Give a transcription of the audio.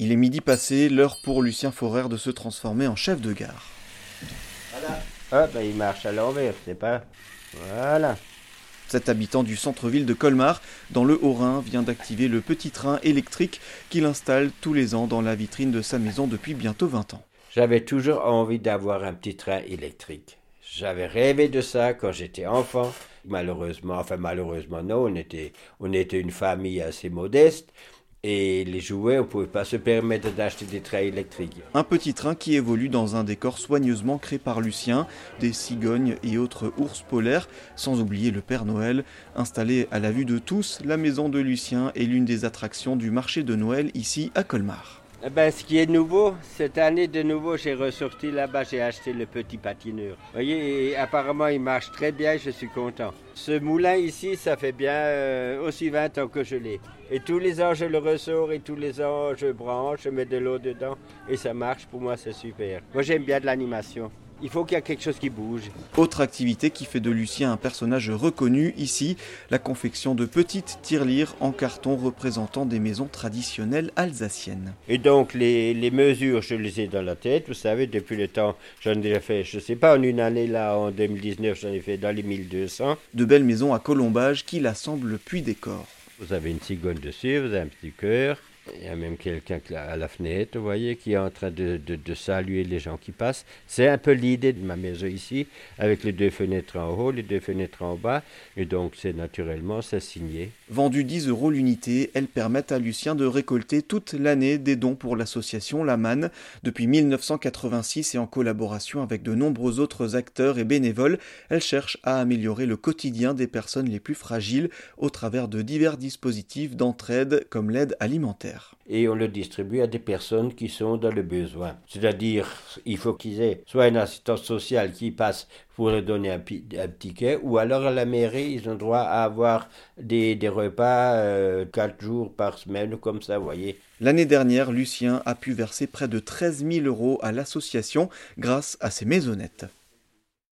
Il est midi passé, l'heure pour Lucien Forer de se transformer en chef de gare. Voilà. Hop, ben, il marche à l'envers, c'est pas. Voilà. Cet habitant du centre-ville de Colmar, dans le Haut-Rhin, vient d'activer le petit train électrique qu'il installe tous les ans dans la vitrine de sa maison depuis bientôt 20 ans. J'avais toujours envie d'avoir un petit train électrique. J'avais rêvé de ça quand j'étais enfant. Malheureusement, enfin malheureusement non, on était, on était une famille assez modeste. Et les jouets, on ne pouvait pas se permettre d'acheter des trains électriques. Un petit train qui évolue dans un décor soigneusement créé par Lucien, des cigognes et autres ours polaires, sans oublier le Père Noël. Installé à la vue de tous, la maison de Lucien est l'une des attractions du marché de Noël ici à Colmar. Eh ben, ce qui est nouveau, cette année de nouveau, j'ai ressorti là-bas, j'ai acheté le petit patineur. Vous voyez, apparemment, il marche très bien, je suis content. Ce moulin ici, ça fait bien euh, aussi 20 ans que je l'ai. Et tous les ans, je le ressors et tous les ans, je branche, je mets de l'eau dedans et ça marche. Pour moi, c'est super. Moi, j'aime bien de l'animation. Il faut qu'il y ait quelque chose qui bouge. Autre activité qui fait de Lucien un personnage reconnu ici, la confection de petites tirelires en carton représentant des maisons traditionnelles alsaciennes. Et donc les, mesures, je les ai dans la tête, vous savez, depuis le temps, j'en ai fait, je ne sais pas, en une année là, en 2019, j'en ai fait dans les 1200. De belles maisons à colombage qui l'assemblent puis décorent. Vous avez une cigogne dessus, vous avez un petit cœur, il y a même quelqu'un à la fenêtre, vous voyez, qui est en train de, saluer les gens qui passent. C'est un peu l'idée de ma maison ici, avec les deux fenêtres en haut, les deux fenêtres en bas. Et donc, c'est naturellement, c'est signé. Vendues 10 euros l'unité, elles permettent à Lucien de récolter toute l'année des dons pour l'association La Manne. Depuis 1986 et en collaboration avec de nombreux autres acteurs et bénévoles, elle cherche à améliorer le quotidien des personnes les plus fragiles au travers de divers dispositifs d'entraide comme l'aide alimentaire et on le distribue à des personnes qui sont dans le besoin. C'est-à-dire, il faut qu'ils aient soit une assistance sociale qui passe pour leur donner un, ticket, ou alors à la mairie, ils ont droit à avoir des, repas euh, quatre jours par semaine, comme ça, vous voyez. L'année dernière, Lucien a pu verser près de 13 000 euros à l'association grâce à ses maisonnettes.